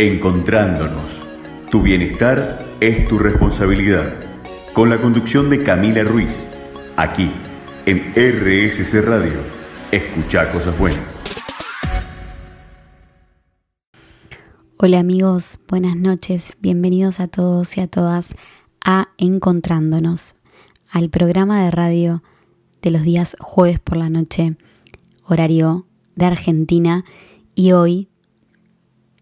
Encontrándonos. Tu bienestar es tu responsabilidad. Con la conducción de Camila Ruiz. Aquí, en RSC Radio. Escucha cosas buenas. Hola amigos, buenas noches. Bienvenidos a todos y a todas a Encontrándonos, al programa de radio de los días jueves por la noche, horario de Argentina. Y hoy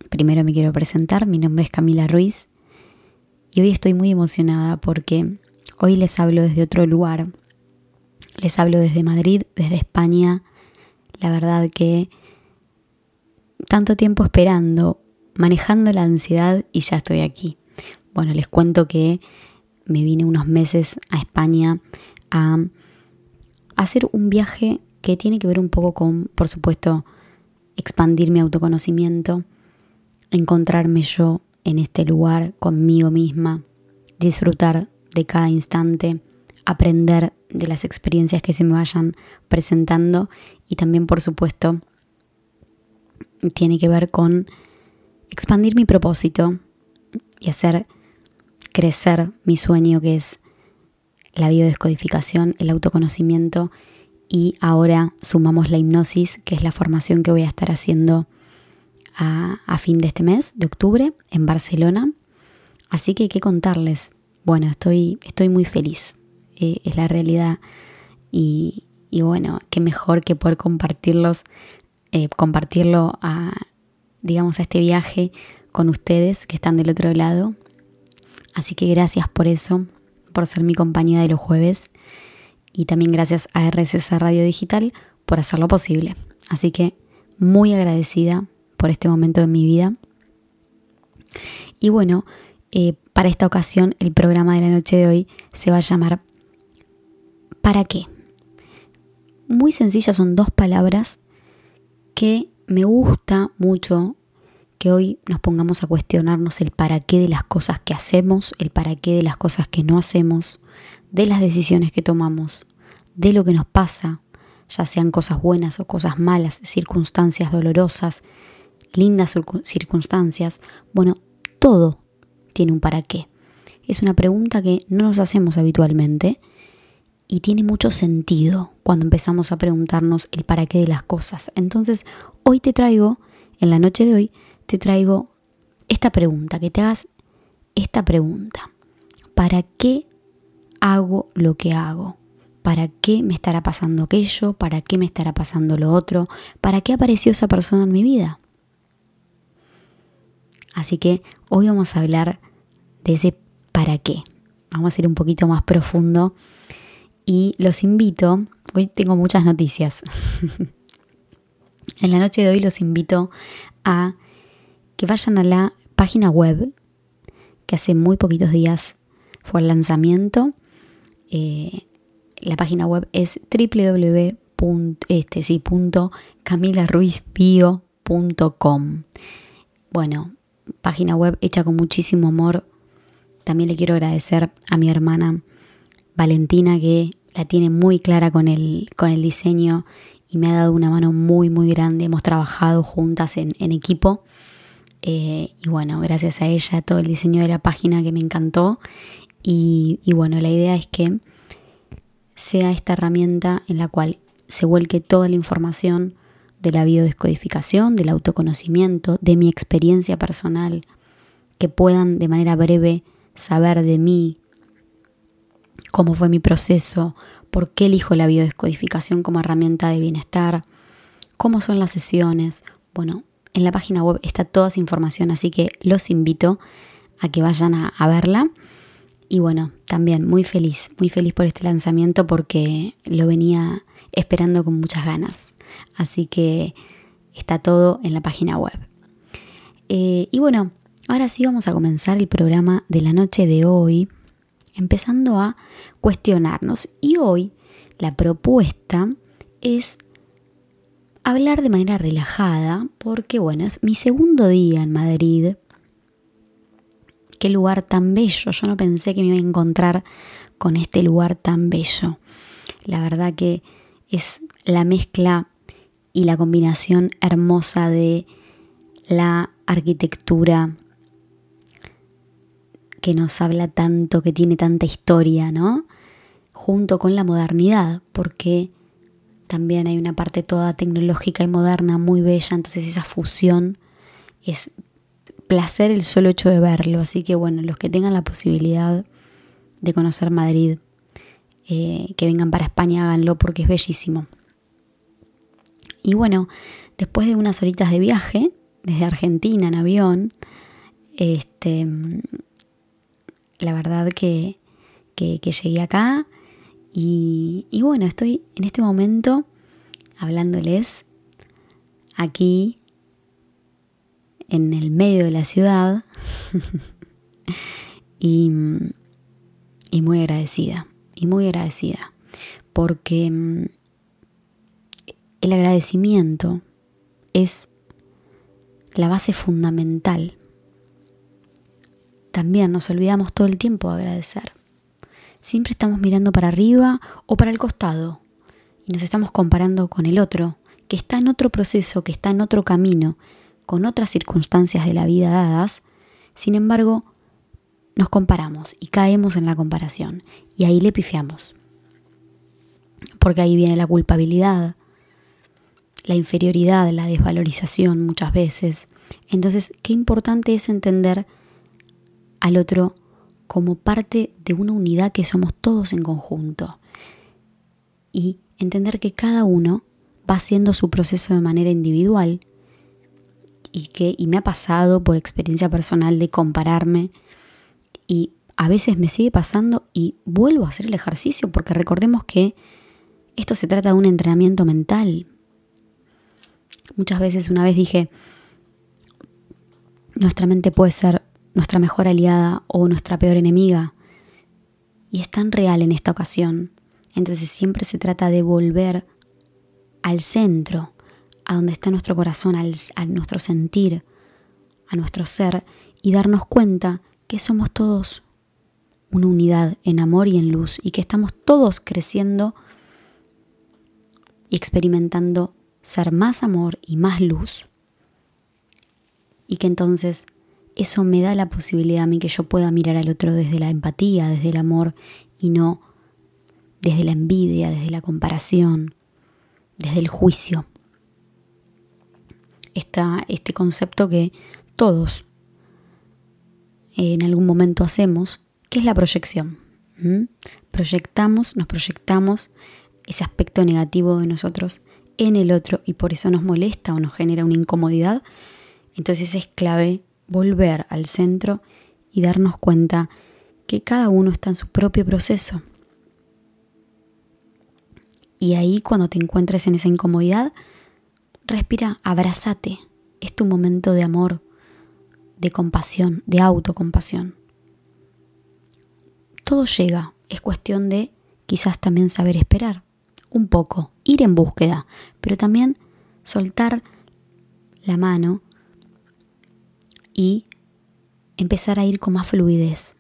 Primero me quiero presentar, mi nombre es Camila Ruiz y hoy estoy muy emocionada porque hoy les hablo desde otro lugar. Les hablo desde Madrid, desde España. La verdad que tanto tiempo esperando, manejando la ansiedad y ya estoy aquí. Bueno, les cuento que me vine unos meses a España a hacer un viaje que tiene que ver un poco con, por supuesto, expandir mi autoconocimiento encontrarme yo en este lugar conmigo misma, disfrutar de cada instante, aprender de las experiencias que se me vayan presentando y también por supuesto tiene que ver con expandir mi propósito y hacer crecer mi sueño que es la biodescodificación, el autoconocimiento y ahora sumamos la hipnosis que es la formación que voy a estar haciendo a, fin de este mes, de octubre, en Barcelona. Así que, ¿qué contarles? Bueno, estoy, estoy muy feliz, eh, es la realidad. Y, bueno, qué mejor que poder compartirlos, eh, compartirlo a, digamos, a este viaje con ustedes que están del otro lado. Así que gracias por eso, por ser mi compañía de los jueves. Y también gracias a RSS Radio Digital por hacerlo posible. Así que muy agradecida por este momento de mi vida. Y bueno, eh, para esta ocasión el programa de la noche de hoy se va a llamar ¿Para qué? Muy sencillas, son dos palabras que me gusta mucho que hoy nos pongamos a cuestionarnos el para qué de las cosas que hacemos, el para qué de las cosas que no hacemos, de las decisiones que tomamos, de lo que nos pasa, ya sean cosas buenas o cosas malas, circunstancias dolorosas, lindas circunstancias, bueno, todo tiene un para qué. Es una pregunta que no nos hacemos habitualmente y tiene mucho sentido cuando empezamos a preguntarnos el para qué de las cosas. Entonces, hoy te traigo, en la noche de hoy, te traigo esta pregunta, que te hagas esta pregunta. ¿Para qué hago lo que hago? ¿Para qué me estará pasando aquello? ¿Para qué me estará pasando lo otro? ¿Para qué apareció esa persona en mi vida? Así que hoy vamos a hablar de ese para qué. Vamos a ir un poquito más profundo y los invito, hoy tengo muchas noticias. en la noche de hoy los invito a que vayan a la página web que hace muy poquitos días fue el lanzamiento. Eh, la página web es www.camilaruizbio.com. Bueno, página web hecha con muchísimo amor. También le quiero agradecer a mi hermana Valentina que la tiene muy clara con el, con el diseño y me ha dado una mano muy muy grande. Hemos trabajado juntas en, equipo. Eh, y bueno, gracias a ella, todo el diseño de la página que me encantó. Y, y bueno, la idea es que sea esta herramienta en la cual se vuelque toda la información de la biodescodificación, del autoconocimiento, de mi experiencia personal, que puedan de manera breve saber de mí, cómo fue mi proceso, por qué elijo la biodescodificación como herramienta de bienestar, cómo son las sesiones. Bueno, en la página web está toda esa información, así que los invito a que vayan a, a verla. Y bueno, también muy feliz, muy feliz por este lanzamiento porque lo venía esperando con muchas ganas. Así que está todo en la página web. Eh, y bueno, ahora sí vamos a comenzar el programa de la noche de hoy, empezando a cuestionarnos. Y hoy la propuesta es hablar de manera relajada, porque bueno, es mi segundo día en Madrid. Qué lugar tan bello. Yo no pensé que me iba a encontrar con este lugar tan bello. La verdad que es la mezcla y la combinación hermosa de la arquitectura que nos habla tanto, que tiene tanta historia, ¿no? Junto con la modernidad, porque también hay una parte toda tecnológica y moderna muy bella, entonces esa fusión es placer el solo hecho de verlo, así que bueno, los que tengan la posibilidad de conocer Madrid, eh, que vengan para España, háganlo porque es bellísimo. Y bueno, después de unas horitas de viaje, desde Argentina en avión, este, la verdad que, llegué acá y, bueno, estoy en este momento hablándoles aquí en el medio de la ciudad y, y, muy agradecida, y muy agradecida, porque el agradecimiento es la base fundamental también nos olvidamos todo el tiempo de agradecer. Siempre estamos mirando para arriba o para el costado y nos estamos comparando con el otro, que está en otro proceso, que está en otro camino, con otras circunstancias de la vida dadas. Sin embargo, nos comparamos y caemos en la comparación y ahí le pifiamos. Porque ahí viene la culpabilidad, la inferioridad, la desvalorización muchas veces. Entonces, qué importante es entender al otro como parte de una unidad que somos todos en conjunto. Y entender que cada uno va haciendo su proceso de manera individual y que y me ha pasado por experiencia personal de compararme y a veces me sigue pasando y vuelvo a hacer el ejercicio porque recordemos que esto se trata de un entrenamiento mental. Muchas veces una vez dije, nuestra mente puede ser nuestra mejor aliada o nuestra peor enemiga. Y es tan real en esta ocasión. Entonces siempre se trata de volver al centro, a donde está nuestro corazón, a nuestro sentir, a nuestro ser, y darnos cuenta que somos todos una unidad en amor y en luz, y que estamos todos creciendo y experimentando ser más amor y más luz. Y que entonces eso me da la posibilidad a mí que yo pueda mirar al otro desde la empatía, desde el amor y no desde la envidia, desde la comparación, desde el juicio. Está este concepto que todos en algún momento hacemos, que es la proyección. Proyectamos, nos proyectamos ese aspecto negativo de nosotros en el otro y por eso nos molesta o nos genera una incomodidad. Entonces es clave volver al centro y darnos cuenta que cada uno está en su propio proceso. Y ahí cuando te encuentres en esa incomodidad, respira, abrázate. Es tu momento de amor, de compasión, de autocompasión. Todo llega, es cuestión de quizás también saber esperar, un poco, ir en búsqueda, pero también soltar la mano y empezar a ir con más fluidez.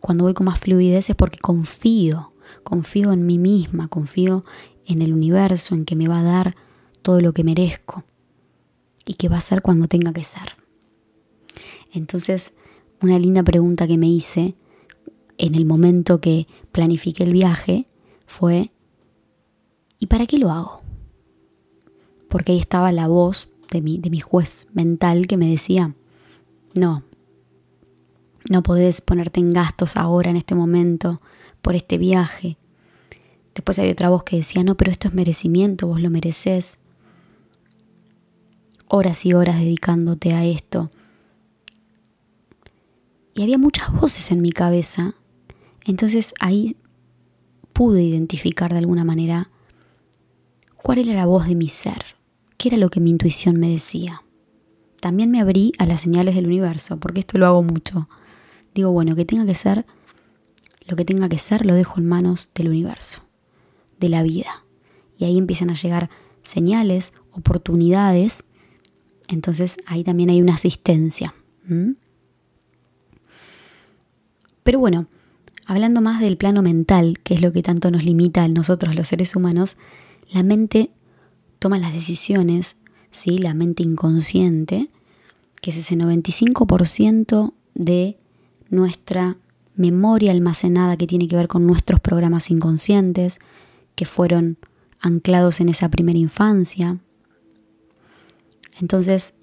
Cuando voy con más fluidez es porque confío, confío en mí misma, confío en el universo, en que me va a dar todo lo que merezco y que va a ser cuando tenga que ser. Entonces, una linda pregunta que me hice en el momento que planifiqué el viaje fue, ¿y para qué lo hago? Porque ahí estaba la voz de mi, de mi juez mental que me decía, no, no podés ponerte en gastos ahora, en este momento, por este viaje. Después había otra voz que decía, no, pero esto es merecimiento, vos lo mereces. Horas y horas dedicándote a esto. Y había muchas voces en mi cabeza. Entonces ahí pude identificar de alguna manera cuál era la voz de mi ser, qué era lo que mi intuición me decía también me abrí a las señales del universo, porque esto lo hago mucho. Digo, bueno, que tenga que ser, lo que tenga que ser lo dejo en manos del universo, de la vida. Y ahí empiezan a llegar señales, oportunidades. Entonces ahí también hay una asistencia. Pero bueno, hablando más del plano mental, que es lo que tanto nos limita a nosotros los seres humanos, la mente toma las decisiones, ¿sí? la mente inconsciente, que es ese 95% de nuestra memoria almacenada que tiene que ver con nuestros programas inconscientes, que fueron anclados en esa primera infancia. Entonces,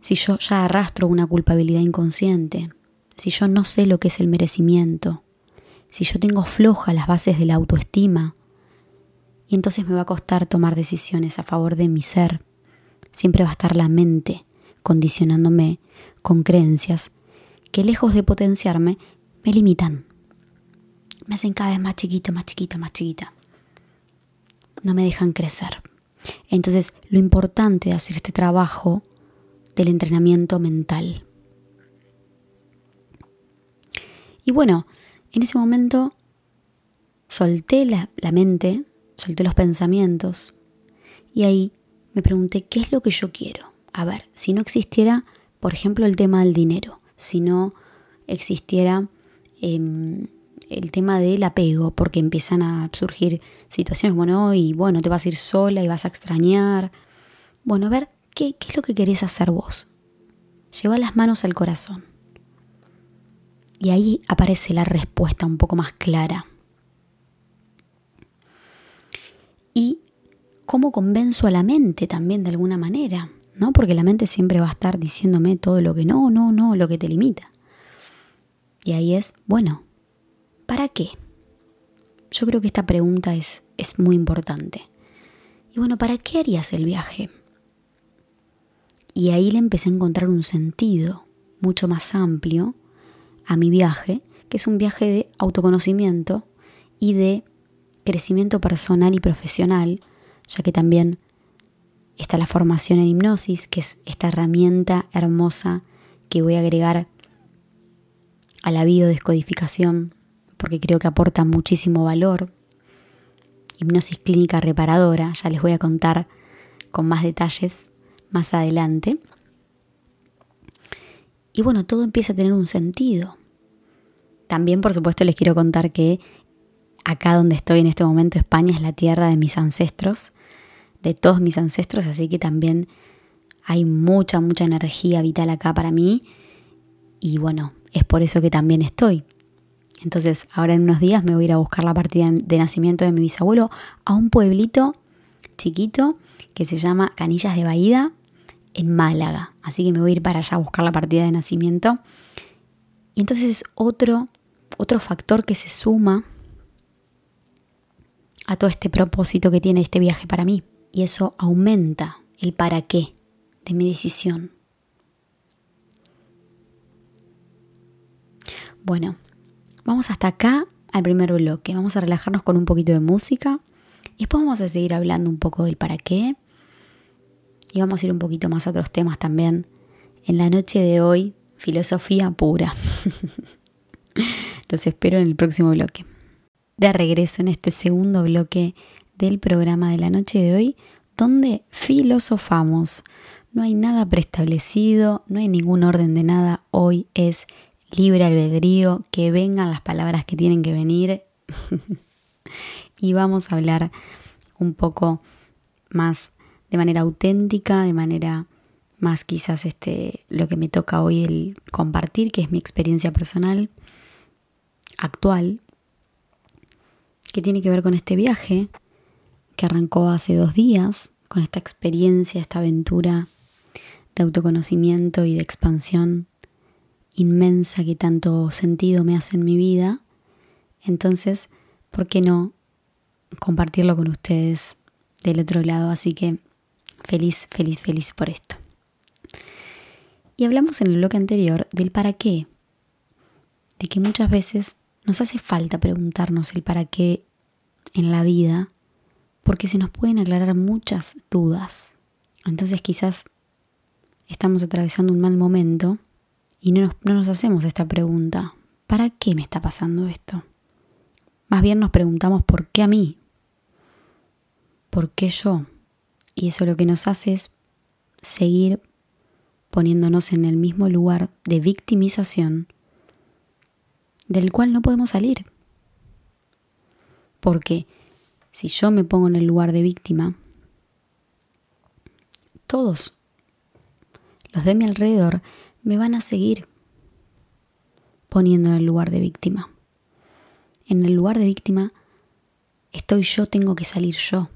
si yo ya arrastro una culpabilidad inconsciente, si yo no sé lo que es el merecimiento, si yo tengo floja las bases de la autoestima, y entonces me va a costar tomar decisiones a favor de mi ser. Siempre va a estar la mente condicionándome con creencias que lejos de potenciarme, me limitan. Me hacen cada vez más chiquita, más chiquita, más chiquita. No me dejan crecer. Entonces, lo importante de hacer este trabajo del entrenamiento mental. Y bueno, en ese momento solté la, la mente, solté los pensamientos y ahí me pregunté qué es lo que yo quiero. A ver, si no existiera, por ejemplo, el tema del dinero, si no existiera em, el tema del apego, porque empiezan a surgir situaciones, bueno, y bueno, te vas a ir sola y vas a extrañar. Bueno, a ver, ¿qué, qué es lo que querés hacer vos? Lleva las manos al corazón. Y ahí aparece la respuesta un poco más clara. Y cómo convenzo a la mente también de alguna manera. ¿no? Porque la mente siempre va a estar diciéndome todo lo que no, no, no, lo que te limita. Y ahí es, bueno, ¿para qué? Yo creo que esta pregunta es, es muy importante. Y bueno, ¿para qué harías el viaje? Y ahí le empecé a encontrar un sentido mucho más amplio a mi viaje, que es un viaje de autoconocimiento y de crecimiento personal y profesional, ya que también está la formación en hipnosis, que es esta herramienta hermosa que voy a agregar a la biodescodificación, porque creo que aporta muchísimo valor. Hipnosis clínica reparadora, ya les voy a contar con más detalles más adelante. Y bueno, todo empieza a tener un sentido. También, por supuesto, les quiero contar que acá donde estoy en este momento, España es la tierra de mis ancestros de todos mis ancestros, así que también hay mucha, mucha energía vital acá para mí y bueno, es por eso que también estoy. Entonces, ahora en unos días me voy a ir a buscar la partida de nacimiento de mi bisabuelo a un pueblito chiquito que se llama Canillas de Baída en Málaga. Así que me voy a ir para allá a buscar la partida de nacimiento. Y entonces es otro, otro factor que se suma a todo este propósito que tiene este viaje para mí y eso aumenta el para qué de mi decisión. Bueno, vamos hasta acá al primer bloque. Vamos a relajarnos con un poquito de música y después vamos a seguir hablando un poco del para qué y vamos a ir un poquito más a otros temas también. En la noche de hoy, filosofía pura. Los espero en el próximo bloque. De regreso en este segundo bloque del programa de la noche de hoy, donde filosofamos. No hay nada preestablecido, no hay ningún orden de nada. Hoy es libre albedrío, que vengan las palabras que tienen que venir. y vamos a hablar un poco más de manera auténtica, de manera más quizás este lo que me toca hoy el compartir, que es mi experiencia personal actual, que tiene que ver con este viaje que arrancó hace dos días con esta experiencia, esta aventura de autoconocimiento y de expansión inmensa que tanto sentido me hace en mi vida. Entonces, ¿por qué no compartirlo con ustedes del otro lado? Así que feliz, feliz, feliz por esto. Y hablamos en el bloque anterior del para qué, de que muchas veces nos hace falta preguntarnos el para qué en la vida porque se nos pueden aclarar muchas dudas. Entonces quizás estamos atravesando un mal momento y no nos, no nos hacemos esta pregunta, ¿para qué me está pasando esto? Más bien nos preguntamos, ¿por qué a mí? ¿Por qué yo? Y eso lo que nos hace es seguir poniéndonos en el mismo lugar de victimización del cual no podemos salir. Porque si yo me pongo en el lugar de víctima, todos los de mi alrededor me van a seguir poniendo en el lugar de víctima. En el lugar de víctima estoy yo, tengo que salir yo.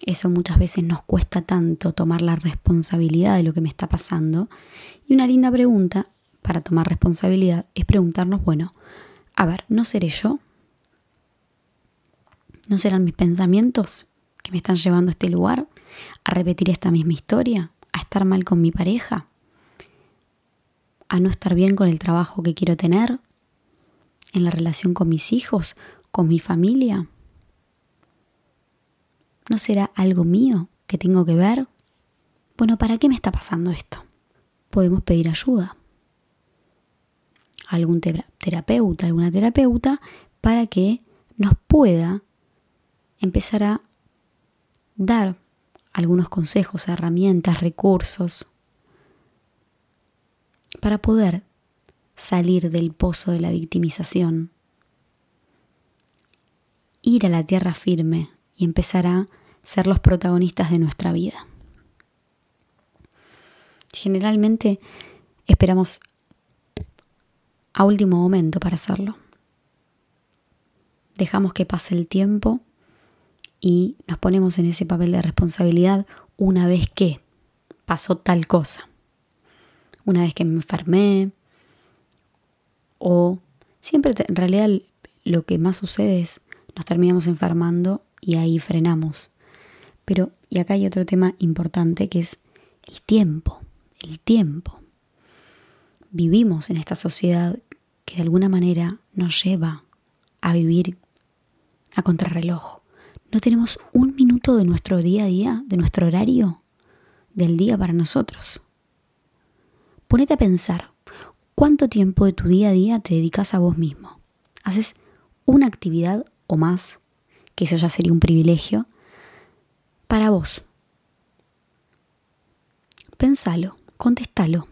Eso muchas veces nos cuesta tanto tomar la responsabilidad de lo que me está pasando. Y una linda pregunta para tomar responsabilidad es preguntarnos, bueno, a ver, ¿no seré yo? ¿No serán mis pensamientos que me están llevando a este lugar? ¿A repetir esta misma historia? ¿A estar mal con mi pareja? ¿A no estar bien con el trabajo que quiero tener? ¿En la relación con mis hijos? ¿Con mi familia? ¿No será algo mío que tengo que ver? Bueno, ¿para qué me está pasando esto? Podemos pedir ayuda algún terapeuta, alguna terapeuta, para que nos pueda empezar a dar algunos consejos, herramientas, recursos para poder salir del pozo de la victimización, ir a la tierra firme y empezar a ser los protagonistas de nuestra vida. Generalmente esperamos a último momento para hacerlo. Dejamos que pase el tiempo y nos ponemos en ese papel de responsabilidad una vez que pasó tal cosa. Una vez que me enfermé o siempre en realidad lo que más sucede es nos terminamos enfermando y ahí frenamos. Pero, y acá hay otro tema importante que es el tiempo, el tiempo. Vivimos en esta sociedad que de alguna manera nos lleva a vivir a contrarreloj. No tenemos un minuto de nuestro día a día, de nuestro horario del día para nosotros. Ponete a pensar, ¿cuánto tiempo de tu día a día te dedicas a vos mismo? ¿Haces una actividad o más? Que eso ya sería un privilegio. Para vos. Pensalo, contéstalo.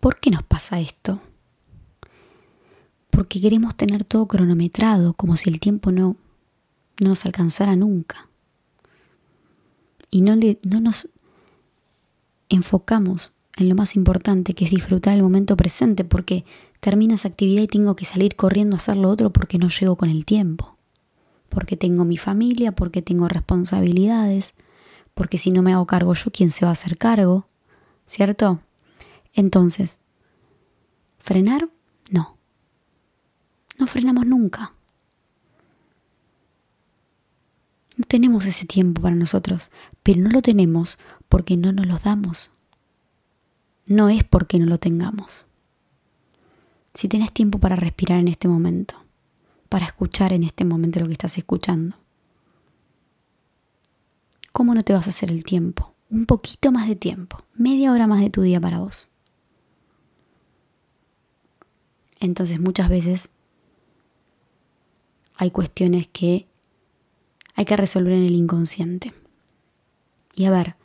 ¿Por qué nos pasa esto? porque queremos tener todo cronometrado, como si el tiempo no, no nos alcanzara nunca. Y no, le, no nos enfocamos en lo más importante, que es disfrutar el momento presente, porque termina esa actividad y tengo que salir corriendo a hacer lo otro porque no llego con el tiempo, porque tengo mi familia, porque tengo responsabilidades, porque si no me hago cargo yo, ¿quién se va a hacer cargo? ¿Cierto? Entonces, frenar, no no frenamos nunca. No tenemos ese tiempo para nosotros, pero no lo tenemos porque no nos lo damos. No es porque no lo tengamos. Si tenés tiempo para respirar en este momento, para escuchar en este momento lo que estás escuchando, ¿cómo no te vas a hacer el tiempo? Un poquito más de tiempo, media hora más de tu día para vos. Entonces muchas veces hay cuestiones que hay que resolver en el inconsciente. Y a ver,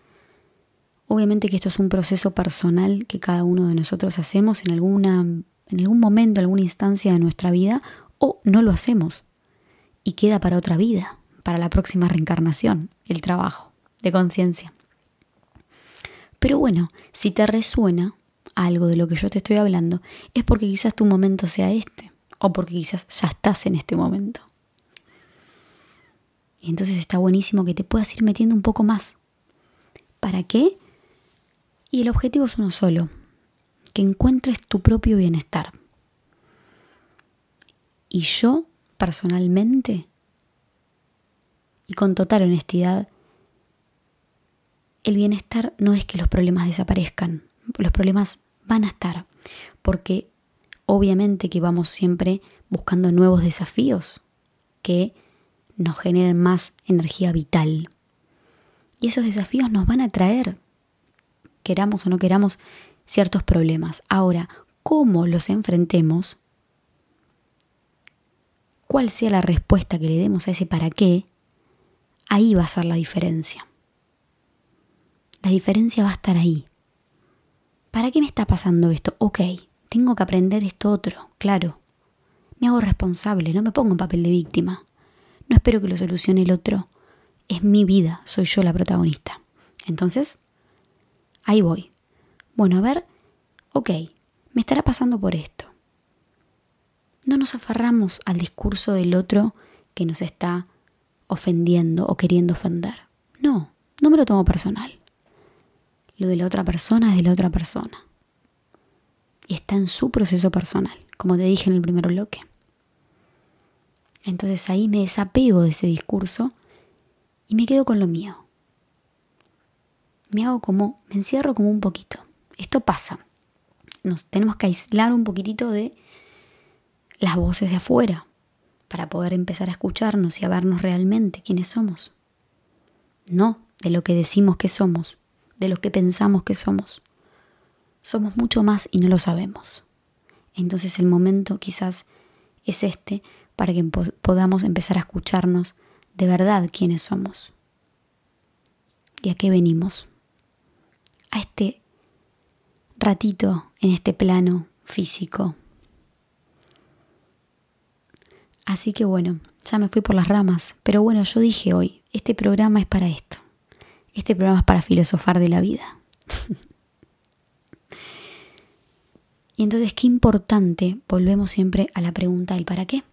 obviamente que esto es un proceso personal que cada uno de nosotros hacemos en, alguna, en algún momento, en alguna instancia de nuestra vida, o no lo hacemos. Y queda para otra vida, para la próxima reencarnación, el trabajo de conciencia. Pero bueno, si te resuena algo de lo que yo te estoy hablando, es porque quizás tu momento sea este o porque quizás ya estás en este momento. Y entonces está buenísimo que te puedas ir metiendo un poco más. ¿Para qué? Y el objetivo es uno solo, que encuentres tu propio bienestar. Y yo, personalmente, y con total honestidad, el bienestar no es que los problemas desaparezcan, los problemas van a estar, porque obviamente que vamos siempre buscando nuevos desafíos que nos generen más energía vital. Y esos desafíos nos van a traer, queramos o no queramos, ciertos problemas. Ahora, cómo los enfrentemos, cuál sea la respuesta que le demos a ese para qué, ahí va a ser la diferencia. La diferencia va a estar ahí. ¿Para qué me está pasando esto? Ok, tengo que aprender esto otro, claro. Me hago responsable, no me pongo en papel de víctima. No espero que lo solucione el otro. Es mi vida, soy yo la protagonista. Entonces, ahí voy. Bueno, a ver, ok, me estará pasando por esto. No nos aferramos al discurso del otro que nos está ofendiendo o queriendo ofender. No, no me lo tomo personal. Lo de la otra persona es de la otra persona. Y está en su proceso personal, como te dije en el primer bloque. Entonces ahí me desapego de ese discurso y me quedo con lo mío. Me hago como, me encierro como un poquito. Esto pasa. Nos tenemos que aislar un poquitito de las voces de afuera para poder empezar a escucharnos y a vernos realmente quiénes somos. No de lo que decimos que somos, de lo que pensamos que somos. Somos mucho más y no lo sabemos. Entonces el momento quizás es este para que podamos empezar a escucharnos de verdad quiénes somos. ¿Y a qué venimos? A este ratito en este plano físico. Así que bueno, ya me fui por las ramas, pero bueno, yo dije hoy, este programa es para esto. Este programa es para filosofar de la vida. y entonces, qué importante, volvemos siempre a la pregunta del para qué.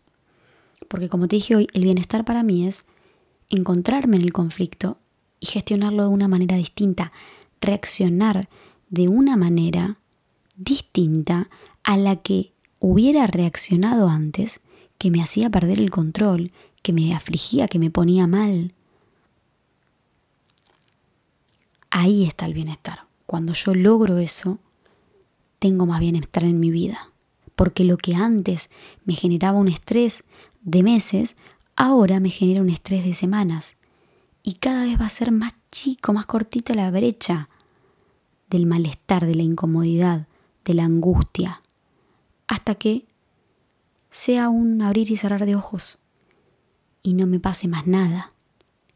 Porque como te dije hoy, el bienestar para mí es encontrarme en el conflicto y gestionarlo de una manera distinta, reaccionar de una manera distinta a la que hubiera reaccionado antes, que me hacía perder el control, que me afligía, que me ponía mal. Ahí está el bienestar. Cuando yo logro eso, tengo más bienestar en mi vida. Porque lo que antes me generaba un estrés de meses, ahora me genera un estrés de semanas. Y cada vez va a ser más chico, más cortita la brecha del malestar, de la incomodidad, de la angustia, hasta que sea un abrir y cerrar de ojos y no me pase más nada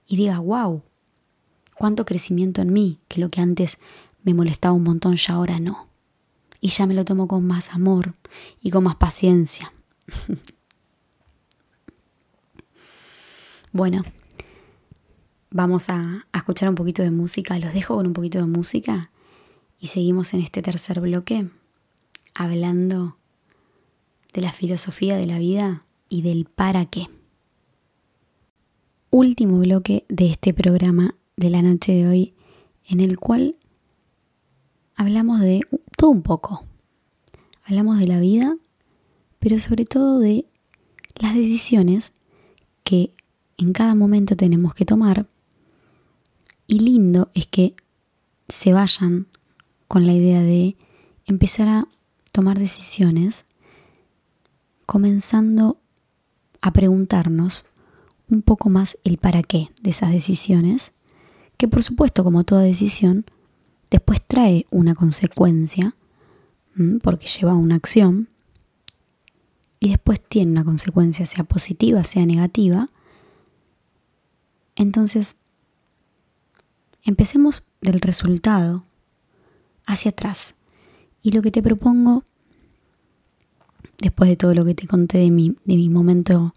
y diga, wow, cuánto crecimiento en mí, que lo que antes me molestaba un montón ya ahora no. Y ya me lo tomo con más amor y con más paciencia. Bueno, vamos a, escuchar un poquito de música. Los dejo con un poquito de música y seguimos en este tercer bloque hablando de la filosofía de la vida y del para qué. Último bloque de este programa de la noche de hoy en el cual hablamos de todo un poco. Hablamos de la vida, pero sobre todo de las decisiones que en cada momento tenemos que tomar. Y lindo es que se vayan con la idea de empezar a tomar decisiones comenzando a preguntarnos un poco más el para qué de esas decisiones, que por supuesto como toda decisión, después trae una consecuencia, porque lleva una acción, y después tiene una consecuencia, sea positiva, sea negativa, entonces, empecemos del resultado hacia atrás. Y lo que te propongo, después de todo lo que te conté de mi, de mi momento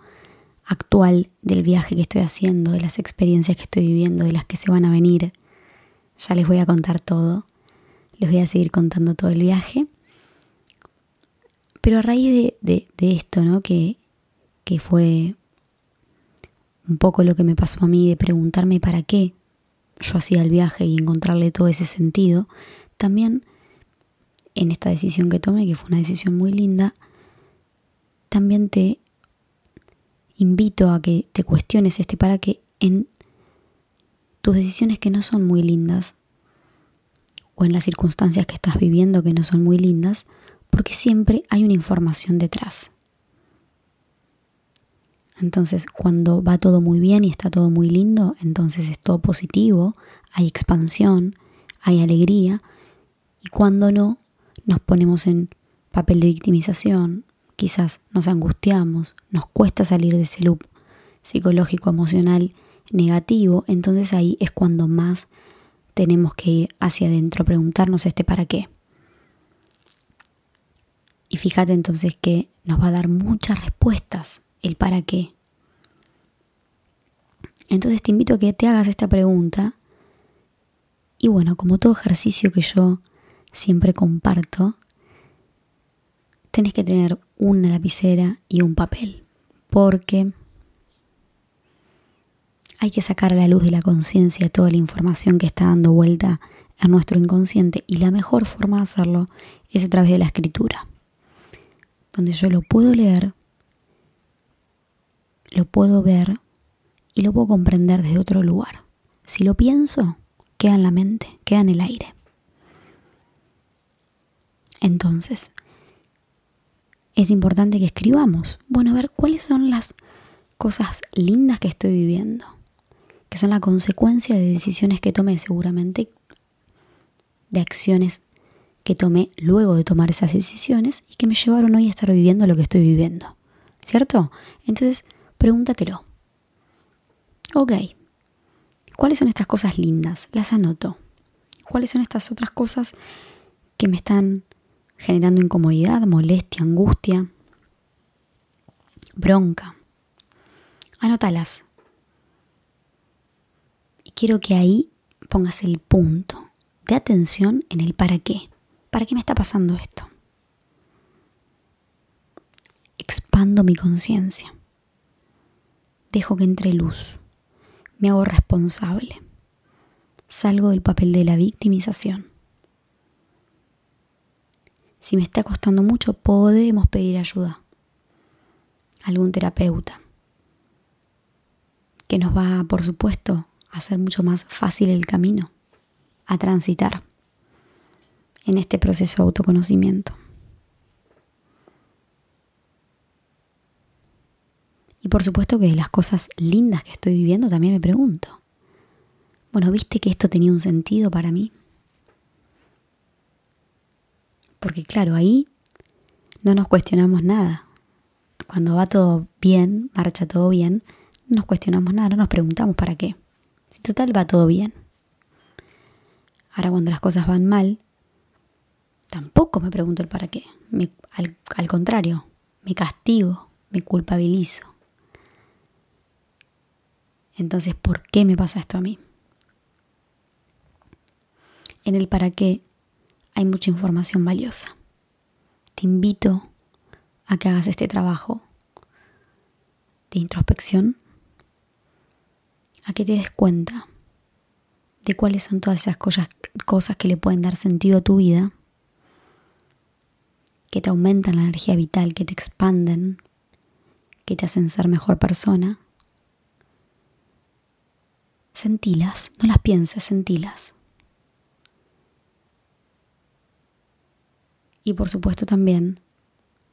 actual, del viaje que estoy haciendo, de las experiencias que estoy viviendo, de las que se van a venir, ya les voy a contar todo. Les voy a seguir contando todo el viaje. Pero a raíz de, esto, ¿no? Que, que fue un poco lo que me pasó a mí de preguntarme para qué yo hacía el viaje y encontrarle todo ese sentido, también en esta decisión que tomé, que fue una decisión muy linda, también te invito a que te cuestiones este para qué en tus decisiones que no son muy lindas o en las circunstancias que estás viviendo que no son muy lindas, porque siempre hay una información detrás. Entonces, cuando va todo muy bien y está todo muy lindo, entonces es todo positivo, hay expansión, hay alegría. Y cuando no, nos ponemos en papel de victimización, quizás nos angustiamos, nos cuesta salir de ese loop psicológico, emocional negativo, entonces ahí es cuando más tenemos que ir hacia adentro, preguntarnos este para qué. Y fíjate entonces que nos va a dar muchas respuestas el para qué. Entonces te invito a que te hagas esta pregunta Y bueno, como todo ejercicio que yo siempre comparto, tenés que tener una lapicera y un papel, porque hay que sacar a la luz de la conciencia toda la información que está dando vuelta a nuestro inconsciente y la mejor forma de hacerlo es a través de la escritura, donde yo lo puedo leer, lo puedo ver y lo puedo comprender desde otro lugar. Si lo pienso, queda en la mente, queda en el aire. Entonces, es importante que escribamos. Bueno, a ver cuáles son las cosas lindas que estoy viviendo, que son la consecuencia de decisiones que tomé seguramente, de acciones que tomé luego de tomar esas decisiones y que me llevaron hoy a estar viviendo lo que estoy viviendo. ¿Cierto? Entonces, pregúntatelo. Ok, ¿cuáles son estas cosas lindas? Las anoto. ¿Cuáles son estas otras cosas que me están generando incomodidad, molestia, angustia, bronca. Anótalas. Y quiero que ahí pongas el punto de atención en el para qué. ¿Para qué me está pasando esto? Expando mi conciencia. Dejo que entre luz. Me hago responsable. Salgo del papel de la victimización. Si me está costando mucho, podemos pedir ayuda. Algún terapeuta. Que nos va, por supuesto, a hacer mucho más fácil el camino a transitar en este proceso de autoconocimiento. Y por supuesto que de las cosas lindas que estoy viviendo también me pregunto, bueno, ¿viste que esto tenía un sentido para mí? Porque claro, ahí no nos cuestionamos nada. Cuando va todo bien, marcha todo bien, no nos cuestionamos nada, no nos preguntamos para qué. Si total va todo bien. Ahora cuando las cosas van mal, tampoco me pregunto el para qué. al, al contrario, me castigo, me culpabilizo. Entonces, ¿por qué me pasa esto a mí? En el para qué hay mucha información valiosa. Te invito a que hagas este trabajo de introspección, a que te des cuenta de cuáles son todas esas cosas, cosas que le pueden dar sentido a tu vida, que te aumentan la energía vital, que te expanden, que te hacen ser mejor persona. Sentilas, no las pienses, sentilas. Y por supuesto también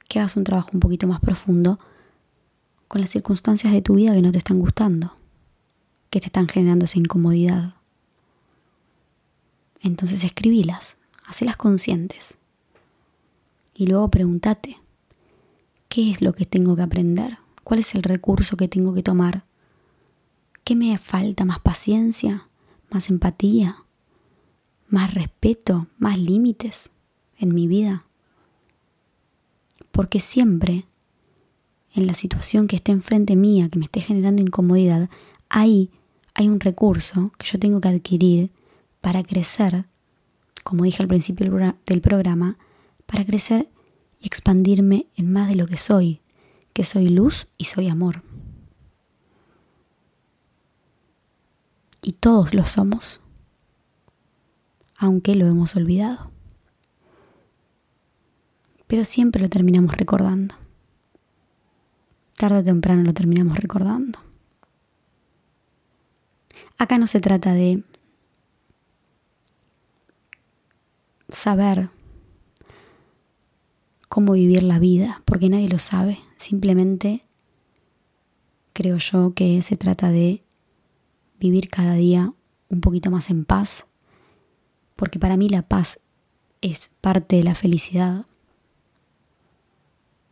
que hagas un trabajo un poquito más profundo con las circunstancias de tu vida que no te están gustando, que te están generando esa incomodidad. Entonces escribílas, hacelas conscientes y luego pregúntate, ¿qué es lo que tengo que aprender? ¿Cuál es el recurso que tengo que tomar? ¿Qué me falta? ¿Más paciencia? ¿Más empatía? ¿Más respeto? ¿Más límites? En mi vida. Porque siempre, en la situación que esté enfrente mía, que me esté generando incomodidad, ahí hay un recurso que yo tengo que adquirir para crecer, como dije al principio del programa, para crecer y expandirme en más de lo que soy, que soy luz y soy amor. Y todos lo somos, aunque lo hemos olvidado pero siempre lo terminamos recordando. Tarde o temprano lo terminamos recordando. Acá no se trata de saber cómo vivir la vida, porque nadie lo sabe. Simplemente creo yo que se trata de vivir cada día un poquito más en paz, porque para mí la paz es parte de la felicidad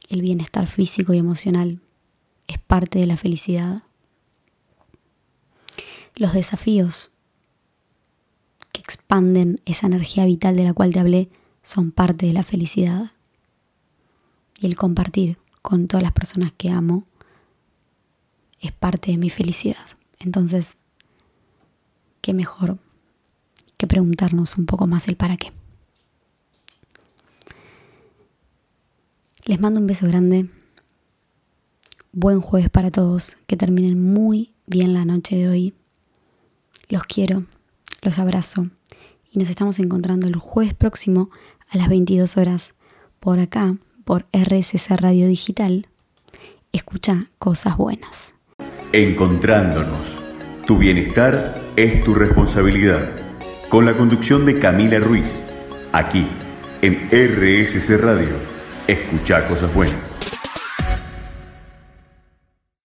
el bienestar físico y emocional es parte de la felicidad. Los desafíos que expanden esa energía vital de la cual te hablé son parte de la felicidad. Y el compartir con todas las personas que amo es parte de mi felicidad. Entonces, qué mejor que preguntarnos un poco más el para qué. Les mando un beso grande. Buen jueves para todos. Que terminen muy bien la noche de hoy. Los quiero, los abrazo y nos estamos encontrando el jueves próximo a las 22 horas por acá, por RSC Radio Digital. Escucha cosas buenas. Encontrándonos. Tu bienestar es tu responsabilidad. Con la conducción de Camila Ruiz. Aquí, en RSC Radio. Escucha cosas buenas.